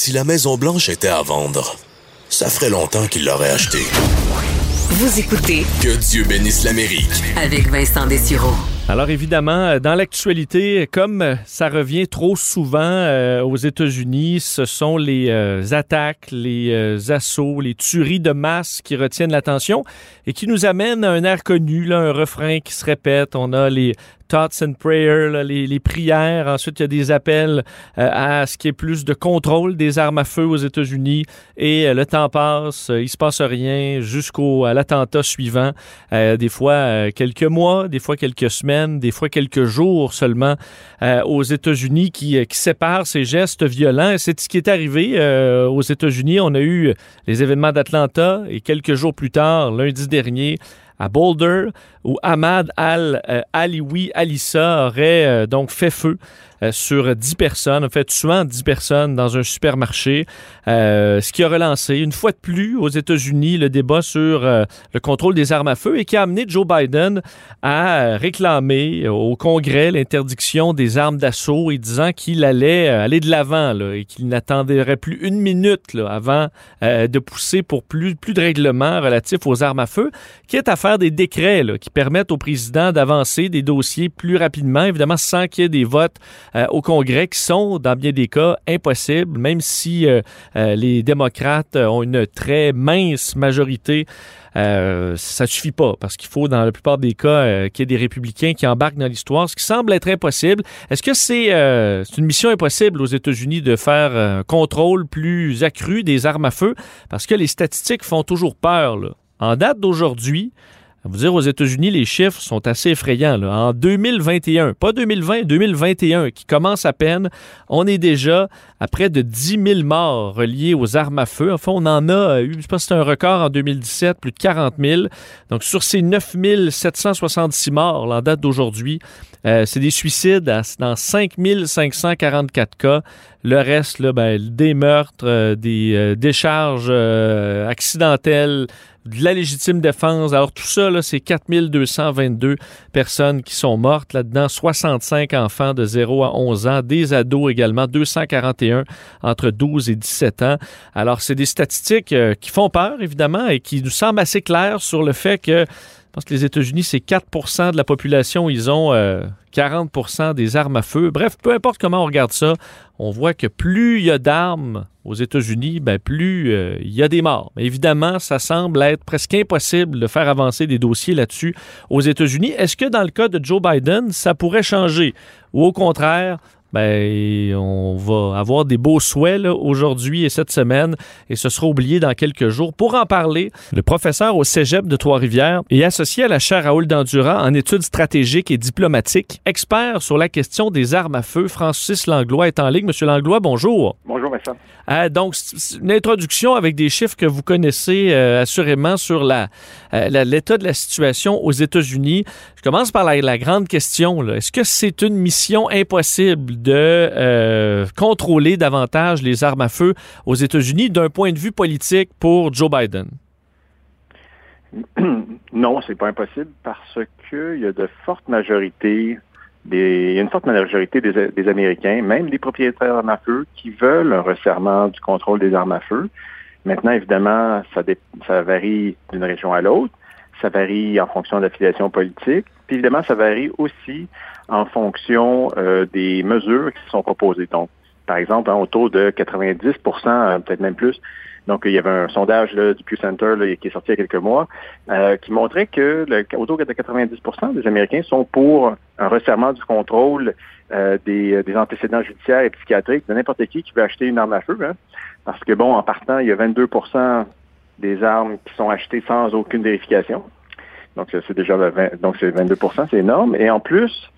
Si la Maison-Blanche était à vendre, ça ferait longtemps qu'il l'aurait achetée. Vous écoutez Que Dieu bénisse l'Amérique. avec Vincent Dessureau. Alors évidemment, euh, dans l'actualité, comme euh, ça revient trop souvent euh, aux États-Unis, ce sont les euh, attaques, les euh, assauts, les tueries de masse qui retiennent l'attention et qui nous amènent à un air connu, là, un refrain qui se répète. On a les thoughts and prayers, les, prières. Ensuite, il y a des appels euh, à ce qui est plus de contrôle des armes à feu aux États-Unis. Et euh, le temps passe, euh, il se passe rien jusqu'au l'attentat suivant. Des fois quelques mois, des fois quelques semaines, des fois quelques jours seulement aux États-Unis qui, séparent ces gestes violents. C'est ce qui est arrivé aux États-Unis. On a eu les événements d'Atlanta et quelques jours plus tard, lundi dernier, à Boulder, où Ahmad Al-Aliwi Alissa aurait euh, donc fait feu euh, sur 10 personnes, en fait tuant 10 personnes dans un supermarché, euh, ce qui a relancé une fois de plus aux États-Unis le débat sur euh, le contrôle des armes à feu et qui a amené Joe Biden à euh, réclamer au Congrès l'interdiction des armes d'assaut et disant qu'il allait euh, aller de l'avant et qu'il n'attendrait plus une minute avant euh, de pousser pour plus, de règlements relatifs aux armes à feu, qui est à faire des décrets permettent au président d'avancer des dossiers plus rapidement, évidemment sans qu'il y ait des votes euh, au Congrès qui sont, dans bien des cas, impossibles, même si euh, euh, les démocrates ont une très mince majorité. Euh, ça suffit pas parce qu'il faut, dans la plupart des cas, qu'il y ait des républicains qui embarquent dans l'histoire, ce qui semble être impossible. Est-ce que c'est une mission impossible aux États-Unis de faire un contrôle plus accru des armes à feu? Parce que les statistiques font toujours peur. Là. En date d'aujourd'hui, vous dire, aux États-Unis, les chiffres sont assez effrayants. En 2021, pas 2020, 2021, qui commence à peine, on est déjà à près de 10 000 morts reliés aux armes à feu. Enfin, on en a eu, je c'est un record en 2017, plus de 40 000. Donc, sur ces 9 766 morts, là, en date d'aujourd'hui, euh, c'est des suicides à- dans 5 544 cas. Le reste, là, ben, des meurtres, euh, des euh, décharges euh, accidentelles, de la légitime défense. Alors tout ça, c'est 4222 personnes qui sont mortes là-dedans, 65 enfants de 0 à 11 ans, des ados également, 241 entre 12 et 17 ans. Alors c'est des statistiques euh, qui font peur, évidemment, et qui nous semblent assez claires sur le fait que je pense que les États-Unis, c'est 4% de la population. Ils ont euh, 40% des armes à feu. Bref, peu importe comment on regarde ça, on voit que plus il y a d'armes aux États-Unis, ben plus euh, il y a des morts. Mais évidemment, ça semble être presque impossible de faire avancer des dossiers là-dessus aux États-Unis. Est-ce que dans le cas de Joe Biden, ça pourrait changer? Ou au contraire, ben, on va avoir des beaux souhaits aujourd'hui et cette semaine et ce sera oublié dans quelques jours. Pour en parler, le professeur au cégep de Trois-Rivières est associé à la chaire Raoul Dandurand en études stratégiques et diplomatiques, expert sur la question des armes à feu. Francis Langlois est en ligne. Monsieur Langlois, bonjour. Bonjour, Vincent. Euh, donc, c'est une introduction avec des chiffres que vous connaissez euh, assurément sur la, euh, la- l'état de la situation aux États-Unis. Je commence par la, la grande question. Est-ce que c'est une mission impossible de euh, contrôler davantage les armes à feu aux États-Unis d'un point de vue politique pour Joe Biden? non, c'est pas impossible parce qu'il y a de fortes majorités, une forte majorité des, Américains, même des propriétaires d'armes à feu, qui veulent un resserrement du contrôle des armes à feu. Maintenant, évidemment, ça, ça varie d'une région à l'autre, ça varie en fonction de l'affiliation politique, puis évidemment, ça varie aussi en fonction euh, des mesures qui sont proposées. Donc, par exemple, hein, autour de 90% euh, peut-être même plus, donc, il y avait un sondage là, du Pew Center là, qui est sorti il y a quelques mois euh, qui montrait que le, autour de 90% des Américains sont pour un resserrement du contrôle euh, des, des antécédents judiciaires et psychiatriques de n'importe qui qui veut acheter une arme à feu. Hein, parce que, bon, en partant, il y a 22% des armes qui sont achetées sans aucune vérification. Donc, c'est déjà le 20, donc c'est 22 c'est énorme. Et en plus,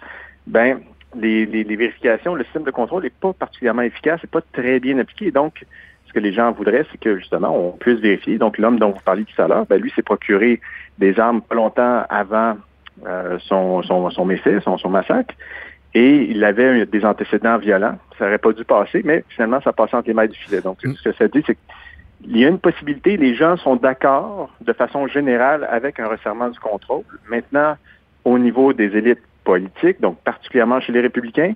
ben, les, vérifications, le système de contrôle n'est pas particulièrement efficace, n'est pas très bien appliqué. Donc, ce que les gens voudraient, c'est que justement, on puisse vérifier. Donc, l'homme dont vous parliez tout à l'heure, ben, lui s'est procuré des armes pas longtemps avant euh, son, son, son méfait, son, massacre. Et il avait des antécédents violents. Ça n'aurait pas dû passer, mais finalement, ça passait entre les mailles du filet. Donc, ce que ça dit, c'est qu'il y a une possibilité, les gens sont d'accord de façon générale avec un resserrement du contrôle. Maintenant, au niveau des élites politiques, donc particulièrement chez les républicains,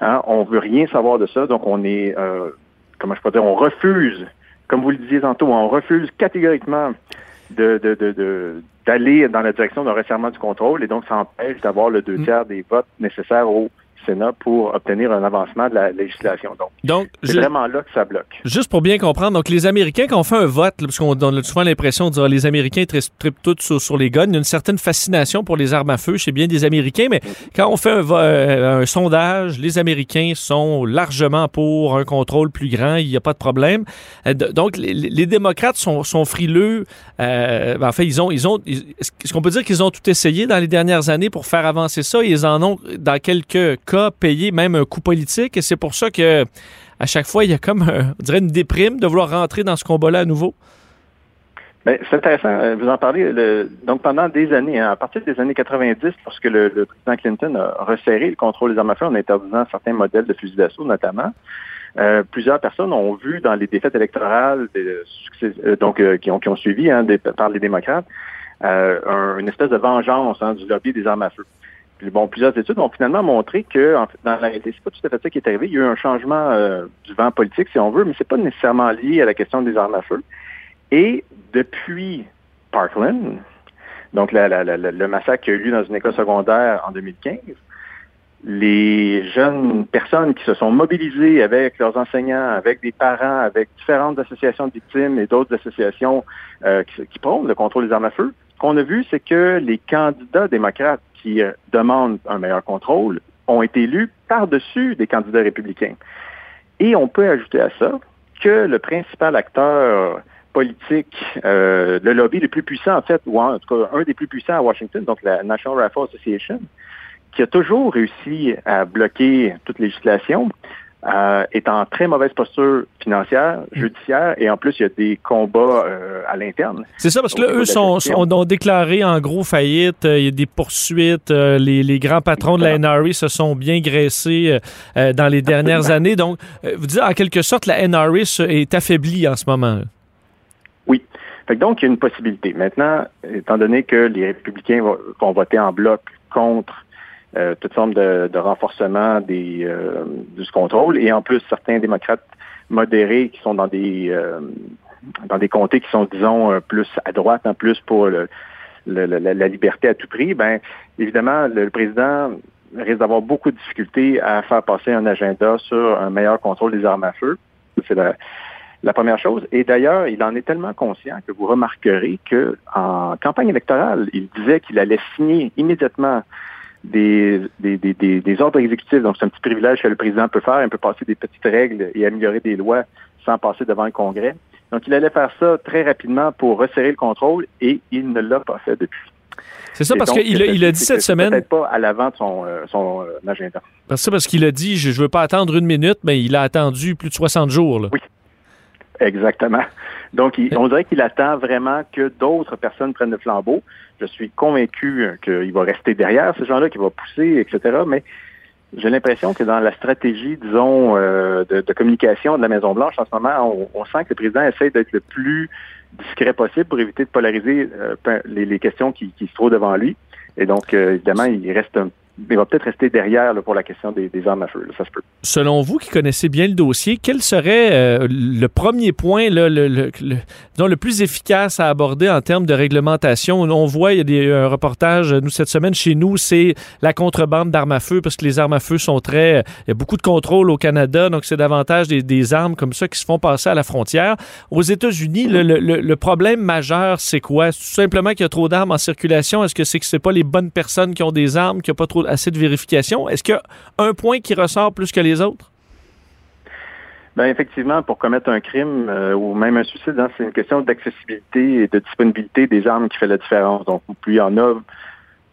hein, on veut rien savoir de ça. Donc, on est... Euh, comment je peux dire, on refuse, comme vous le disiez tantôt, on refuse catégoriquement de, de, de, d'aller dans la direction d'un resserrement du contrôle et donc ça empêche d'avoir le deux mm. tiers des votes nécessaires au Sénat pour obtenir un avancement de la législation. Donc, c'est vraiment là que ça bloque. Juste pour bien comprendre, donc les Américains, quand on fait un vote, parce qu'on a souvent l'impression de dire les Américains trippent tous sur, les guns, il y a une certaine fascination pour les armes à feu chez bien des Américains, mais quand on fait un, euh, sondage, les Américains sont largement pour un contrôle plus grand, il n'y a pas de problème. Euh, donc, les, démocrates sont, frileux. Euh, ben, en fait, ils ont, ils ont, est-ce qu'on peut dire qu'ils ont tout essayé dans les dernières années pour faire avancer ça? Ils en ont, dans quelques cas payer même un coût politique. Et c'est pour ça que à chaque fois, il y a comme, on dirait, une déprime de vouloir rentrer dans ce combat-là à nouveau. Ben, c'est intéressant, euh, vous en parlez. donc, pendant des années, hein, à partir des années 90, lorsque le, président Clinton a resserré le contrôle des armes à feu en interdisant certains modèles de fusils d'assaut, notamment, euh, plusieurs personnes ont vu dans les défaites électorales euh, donc, qui, ont, qui ont suivi hein, par les démocrates une espèce de vengeance hein, du lobby des armes à feu bon, plusieurs études ont finalement montré que, en dans la réalité, c'est pas tout à fait ça qui est arrivé. Il y a eu un changement euh, du vent politique, si on veut, mais c'est pas nécessairement lié à la question des armes à feu. Et depuis Parkland, donc le massacre qui a eu lieu dans une école secondaire en 2015, les jeunes personnes qui se sont mobilisées avec leurs enseignants, avec des parents, avec différentes associations de victimes et d'autres associations euh, qui, qui prônent le contrôle des armes à feu, qu'on a vu, c'est que les candidats démocrates qui euh, demandent un meilleur contrôle ont été élus par-dessus des candidats républicains. Et on peut ajouter à ça que le principal acteur politique, euh, le lobby le plus puissant, en fait, ou en tout cas un des plus puissants à Washington, donc la National Rifle Association, qui a toujours réussi à bloquer toute législation, euh, est en très mauvaise posture financière, judiciaire, et en plus, il y a des combats euh, à l'interne. C'est ça, parce que là, eux sont, ont déclaré en gros faillite, euh, il y a des poursuites, les, grands patrons de la NRA se sont bien graissés dans les dernières années. Donc, vous dites, en quelque sorte, la NRA est affaiblie en ce moment. Oui. donc, il y a une possibilité. Maintenant, étant donné que les républicains vont voter en bloc contre euh, toute forme de, renforcement des, euh, du contrôle. Et en plus, certains démocrates modérés qui sont dans des euh, dans des comtés qui sont, disons, plus à droite, en plus pour le, la, liberté à tout prix, ben évidemment, le, président risque d'avoir beaucoup de difficultés à faire passer un agenda sur un meilleur contrôle des armes à feu. C'est la, la première chose. Et d'ailleurs, il en est tellement conscient que vous remarquerez que en campagne électorale, il disait qu'il allait signer immédiatement des, des, des, des, ordres exécutifs. Donc, c'est un petit privilège que le président peut faire. Il peut passer des petites règles et améliorer des lois sans passer devant le Congrès. Donc, il allait faire ça très rapidement pour resserrer le contrôle et il ne l'a pas fait depuis. C'est ça, parce qu'il a, il a dit cette semaine. Peut-être pas à l'avant de son, euh, son euh, agenda. C'est ça, parce qu'il a dit je ne veux pas attendre une minute, mais il a attendu plus de 60 jours. Là. Oui, exactement. Donc, on dirait qu'il attend vraiment que d'autres personnes prennent le flambeau. Je suis convaincu qu'il va rester derrière ces gens-là, qu'il va pousser, etc. Mais j'ai l'impression que dans la stratégie, disons, euh, de, communication de la Maison-Blanche en ce moment, on, sent que le président essaie d'être le plus discret possible pour éviter de polariser euh, les, questions qui, qui, se trouvent devant lui. Et donc, euh, évidemment, il reste un il va peut-être rester derrière pour la question des, armes à feu. ça se peut. Selon vous, qui connaissez bien le dossier, quel serait euh, le premier point, le, le, plus efficace à aborder en termes de réglementation? On voit, il y a des, un reportage, nous, cette semaine, chez nous, c'est la contrebande d'armes à feu, parce que les armes à feu sont très... Il y a beaucoup de contrôle au Canada, donc c'est davantage des, armes comme ça qui se font passer à la frontière. Aux États-Unis, le, problème majeur, c'est quoi? Tout simplement qu'il y a trop d'armes en circulation? Est-ce que c'est que c'est pas les bonnes personnes qui ont des armes, n'y a pas trop assez de vérification. Est-ce qu'il y a un point qui ressort plus que les autres? Bien, effectivement, pour commettre un crime euh, ou même un suicide, hein, c'est une question d'accessibilité et de disponibilité des armes qui fait la différence. Donc, plus il y en a,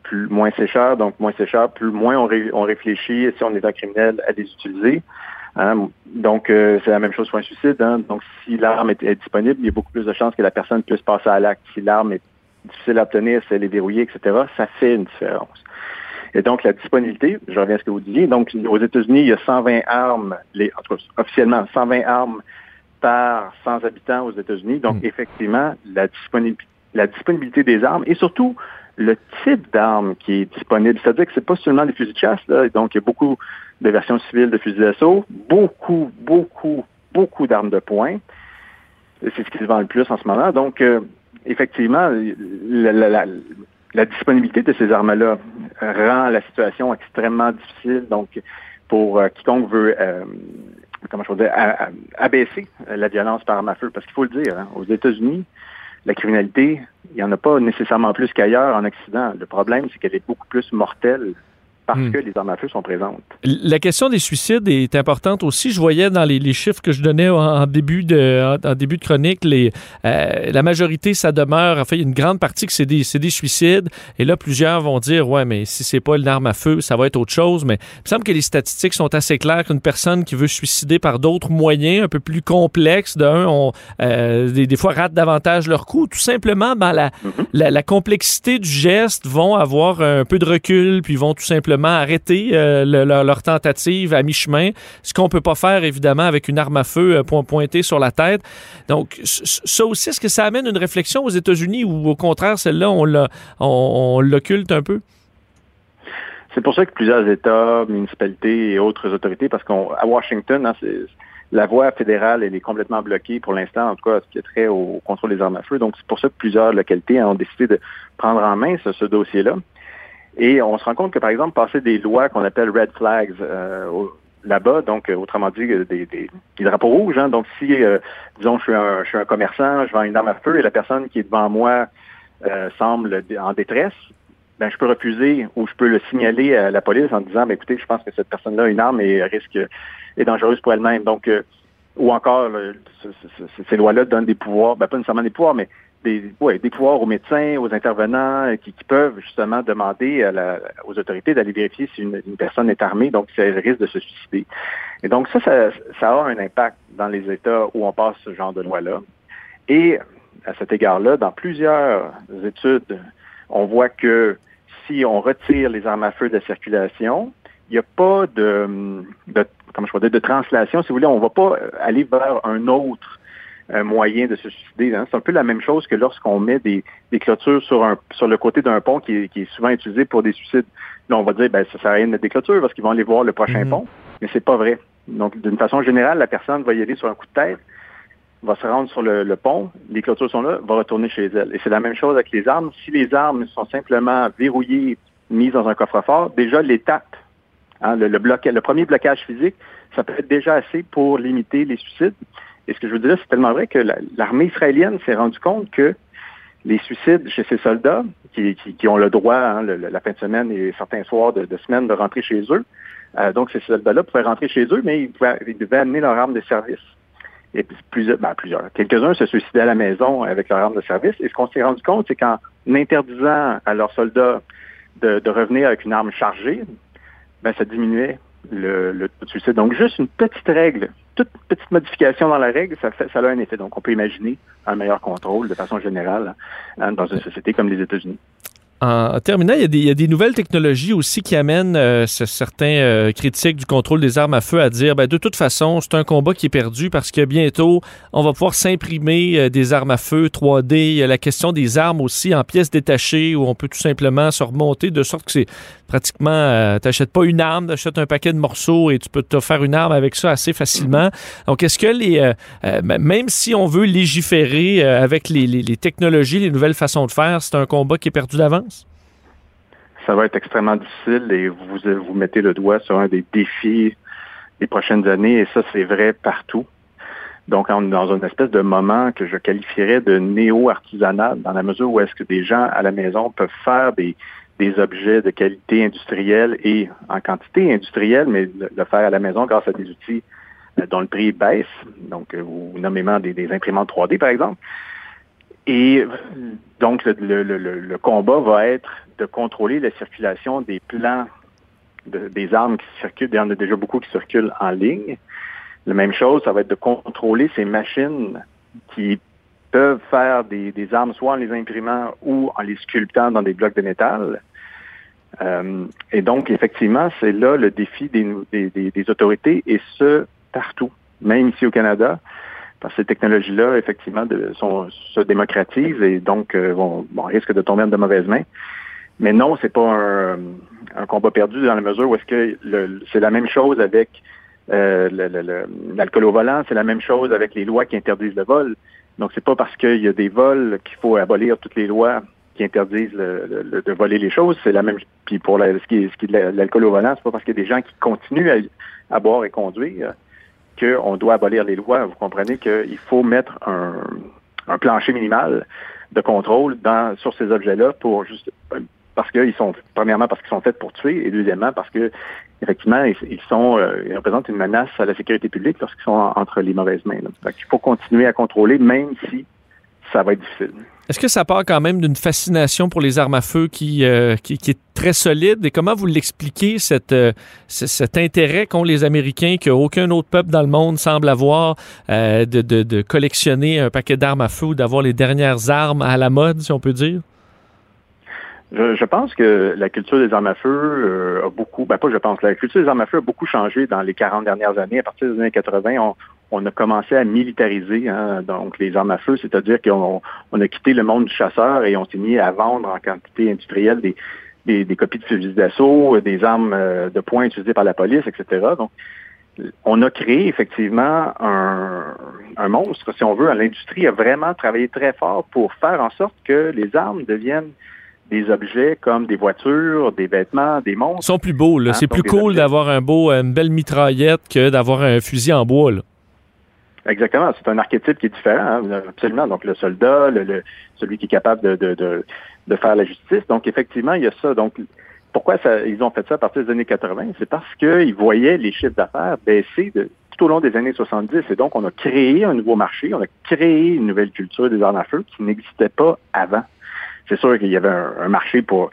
plus moins c'est cher. Donc, moins c'est cher, plus moins on, réfléchit si on est un criminel à les utiliser. Hein. Donc, euh, c'est la même chose pour un suicide. Hein. Donc, si l'arme est, disponible, il y a beaucoup plus de chances que la personne puisse passer à l'acte. Si l'arme est difficile à obtenir, si elle est verrouillée, etc., ça fait une différence. Et donc, la disponibilité, je reviens à ce que vous disiez, donc aux États-Unis, il y a 120 armes, les, en tout cas, officiellement, 120 armes par 100 habitants aux États-Unis. Donc, hmm. effectivement, la, disponibilité, la disponibilité des armes et surtout le type d'armes qui est disponible. C'est-à-dire que c'est pas seulement des fusils de chasse, là. donc il y a beaucoup de versions civiles de fusils d'assaut, beaucoup, beaucoup, beaucoup d'armes de poing. C'est ce qui se vend le plus en ce moment. Donc, euh, effectivement, la, disponibilité de ces armes-là rend la situation extrêmement difficile. Donc, pour euh, quiconque veut, euh, comment je dire, abaisser la violence par arme à feu, parce qu'il faut le dire, hein, aux États-Unis, la criminalité, il n'y en a pas nécessairement plus qu'ailleurs en Occident. Le problème, c'est qu'elle est beaucoup plus mortelle parce hmm. que les armes à feu sont présentes. La question des suicides est importante aussi. Je voyais dans les, chiffres que je donnais en, début de, en, début de chronique, les, euh, la majorité, ça demeure, en fait, une grande partie que c'est des, des, suicides. Et là, plusieurs vont dire, ouais, mais si c'est pas une arme à feu, ça va être autre chose. Mais il me semble que les statistiques sont assez claires qu'une personne qui veut suicider par d'autres moyens un peu plus complexes, d'un, on, euh, des, fois ratent davantage leur coup. Tout simplement, dans la, mm-hmm. la, la complexité du geste, vont avoir un peu de recul, puis vont tout simplement arrêter euh, leur, tentative à mi-chemin, ce qu'on peut pas faire évidemment avec une arme à feu euh, pointée sur la tête. Donc ça aussi, est-ce que ça amène une réflexion aux États-Unis ou au contraire, celle-là, on l'occulte un peu? C'est pour ça que plusieurs États, municipalités et autres autorités, parce qu'à Washington, hein, la voie fédérale, est complètement bloquée pour l'instant, en tout cas, ce qui est trait au contrôle des armes à feu. Donc, c'est pour ça que plusieurs localités ont décidé de prendre en main ce dossier-là. Et on se rend compte que, par exemple, passer des lois qu'on appelle red flags euh, là-bas, donc euh, autrement dit, des, des, des drapeaux rouges. Hein, donc, si, euh, disons, je suis, un, je suis un commerçant, je vends une arme à feu et la personne qui est devant moi semble en détresse, ben, je peux refuser ou je peux le signaler à la police en disant, ben, écoutez, je pense que cette personne-là a une arme et risque est dangereuse pour elle-même. Donc, ou encore, ces lois-là donnent des pouvoirs, ben, pas nécessairement des pouvoirs, mais des, pouvoirs aux médecins, aux intervenants euh, qui, peuvent justement demander aux autorités d'aller vérifier si une, personne est armée, donc si elle risque de se suicider. Et donc ça, ça, a un impact dans les États où on passe ce genre de loi-là. Et à cet égard-là, dans plusieurs études, on voit que si on retire les armes à feu de la circulation, il n'y a pas de, comment je de translation, si vous voulez, on ne va pas aller vers un autre un moyen de se suicider. Hein. C'est un peu la même chose que lorsqu'on met des, des, clôtures sur, un, sur le côté d'un pont qui est, qui est, souvent utilisé pour des suicides. Là, on va dire, ben, ça sert à rien de mettre des clôtures parce qu'ils vont aller voir le prochain mhm. pont. Mais c'est pas vrai. Donc, d'une façon générale, la personne va y aller sur un coup de tête, va se rendre sur le, pont, les clôtures sont là, va retourner chez elle. Et c'est la même chose avec les armes. Si les armes sont simplement verrouillées, mises dans un coffre-fort, déjà l'étape, hein, le, le, le premier blocage physique, ça peut être déjà assez pour limiter les suicides. Et ce que je veux dire, c'est tellement vrai que l'armée israélienne s'est rendue compte que les suicides chez ces soldats, qui, ont le droit, hein, la fin de semaine et certains soirs de, semaine, de rentrer chez eux, euh, donc ces soldats-là pouvaient rentrer chez eux, mais ils, devaient amener leur arme de service. Et plusieurs, ben, plusieurs. Quelques-uns se suicidaient à la maison avec leur arme de service. Et ce qu'on s'est rendu compte, c'est qu'en interdisant à leurs soldats de, revenir avec une arme chargée, ben, ça diminuait le, le suicide. Donc, juste une petite règle toute petite modification dans la règle, ça, fait, ça a un effet. Donc, on peut imaginer un meilleur contrôle de façon générale hein, dans une société comme les États-Unis. En terminant, il y, a des, nouvelles technologies aussi qui amènent euh, certains euh, critiques du contrôle des armes à feu à dire ben, de toute façon, c'est un combat qui est perdu parce que bientôt, on va pouvoir s'imprimer euh, des armes à feu 3D. Il y a la question des armes aussi en pièces détachées où on peut tout simplement se remonter de sorte que c'est pratiquement, tu n'achètes pas une arme, tu achètes un paquet de morceaux et tu peux te faire une arme avec ça assez facilement. Donc, est-ce que les, même si on veut légiférer avec les, les technologies, les nouvelles façons de faire, c'est un combat qui est perdu d'avance? Ça va être extrêmement difficile et vous, vous mettez le doigt sur un des défis des prochaines années et ça, c'est vrai partout. Donc, on est dans une espèce de moment que je qualifierais de néo-artisanal, dans la mesure où est-ce que des gens à la maison peuvent faire des, des objets de qualité industrielle et en quantité industrielle, mais le, faire à la maison grâce à des outils euh, dont le prix baisse, donc euh, ou nommément des, des imprimantes 3D, par exemple. Et donc, le, combat va être de contrôler la circulation des plans des armes qui circulent. Il y en a déjà beaucoup qui circulent en ligne. La même chose, ça va être de contrôler ces machines qui peuvent faire des, armes soit en les imprimant ou en les sculptant dans des blocs de métal. Euh, et donc, effectivement, c'est là le défi des, des, autorités, et ce, partout, même ici au Canada parce que ces technologies-là, effectivement, se démocratisent et donc euh, vont, risquent de tomber en de mauvaises mains. Mais non, c'est pas un, combat perdu dans la mesure où est-ce que c'est la même chose avec Euh, L'alcool au volant, c'est la même chose avec les lois qui interdisent le vol. Donc, c'est pas parce qu'il y a des vols qu'il faut abolir toutes les lois qui interdisent de voler les choses. C'est la même. Puis pour ce qui est de l'alcool au volant, c'est pas parce qu'il y a des gens qui continuent à, boire et conduire qu'on doit abolir les lois. Vous comprenez qu'il faut mettre un, un plancher minimal de contrôle dans, sur ces objets-là pour juste parce qu'ils sont premièrement parce qu'ils sont faits pour tuer et deuxièmement parce que effectivement ils, sont euh, ils représentent une menace à la sécurité publique lorsqu'ils sont entre les mauvaises mains. il faut continuer à contrôler même si ça va être difficile. Est-ce que ça part quand même d'une fascination pour les armes à feu qui, euh, qui, est très solide? Et comment vous l'expliquez, cette, euh, cet intérêt qu'ont les Américains, qu'aucun autre peuple dans le monde semble avoir, de, de, de collectionner un paquet d'armes à feu ou d'avoir les dernières armes à la mode, si on peut dire? Je, pense que la culture des armes à feu euh, a beaucoup, ben pas je pense, la culture des armes à feu a beaucoup changé dans les 40 dernières années. À partir des années 80, on, a commencé à militariser hein, donc les armes à feu, c'est-à-dire qu'on on a quitté le monde du chasseur et on s'est mis à vendre en quantité industrielle des, des, copies de fusils d'assaut, des armes euh, de poing utilisées par la police, etc. Donc, on a créé effectivement un, un monstre, si on veut. L'industrie a vraiment travaillé très fort pour faire en sorte que les armes deviennent des objets comme des voitures, des vêtements, des monstres. Ils sont plus beaux, là. Hein, c'est plus cool d'avoir un beau, une belle mitraillette que d'avoir un fusil en bois, là. Exactement. C'est un archétype qui est différent, hein, absolument. Donc, le soldat, celui qui est capable de, faire la justice. Donc, effectivement, il y a ça. Donc, pourquoi ils ont fait ça à partir des années 80? C'est parce qu'ils voyaient les chiffres d'affaires baisser tout au long des années 70. Et donc, on a créé un nouveau marché, on a créé une nouvelle culture des armes à feu qui n'existait pas avant c'est sûr qu'il y avait un, marché pour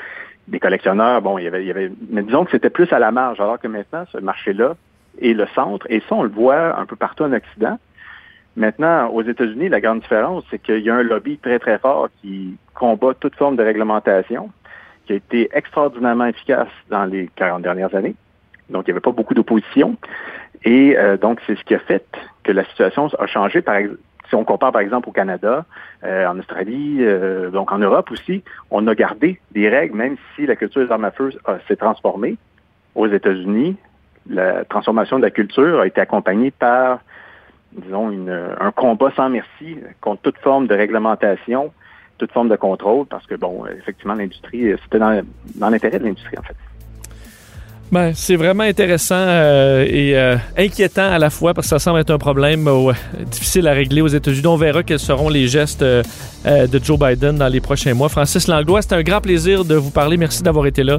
des collectionneurs. Bon, il y avait, mais disons que c'était plus à la marge, alors que maintenant, ce marché-là est le centre. Et ça, on le voit un peu partout en Occident. Maintenant, aux États-Unis, la grande différence, c'est qu'il y a un lobby très, très fort qui combat toute forme de réglementation, qui a été extraordinairement efficace dans les 40 dernières années. Donc, il n'y avait pas beaucoup d'opposition. Et euh, donc, c'est ce qui a fait que la situation a changé. Par si on compare par exemple au Canada, euh, en Australie, euh, donc en Europe aussi, on a gardé des règles, même si la culture des armes à feu s'est transformée. Aux États-Unis, la transformation de la culture a été accompagnée par, disons, un combat sans merci contre toute forme de réglementation, toute forme de contrôle, parce que, bon, effectivement, l'industrie, c'était dans l'intérêt de l'industrie, en fait. Ben, c'est vraiment intéressant euh, et euh, inquiétant à la fois parce que ça semble être un problème euh, difficile à régler aux États-Unis. On verra quels seront les gestes de Joe Biden dans les prochains mois. Francis Langlois, c'était un grand plaisir de vous parler. Merci d'avoir été là.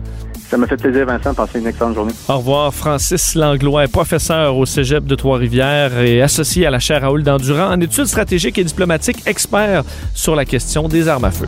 Ça m'a fait plaisir, Vincent. Passez une excellente journée. Au revoir. Francis Langlois professeur au cégep de Trois-Rivières et associé à la chaire Raoul d'Endurant en études stratégiques et diplomatiques, expert sur la question des armes à feu.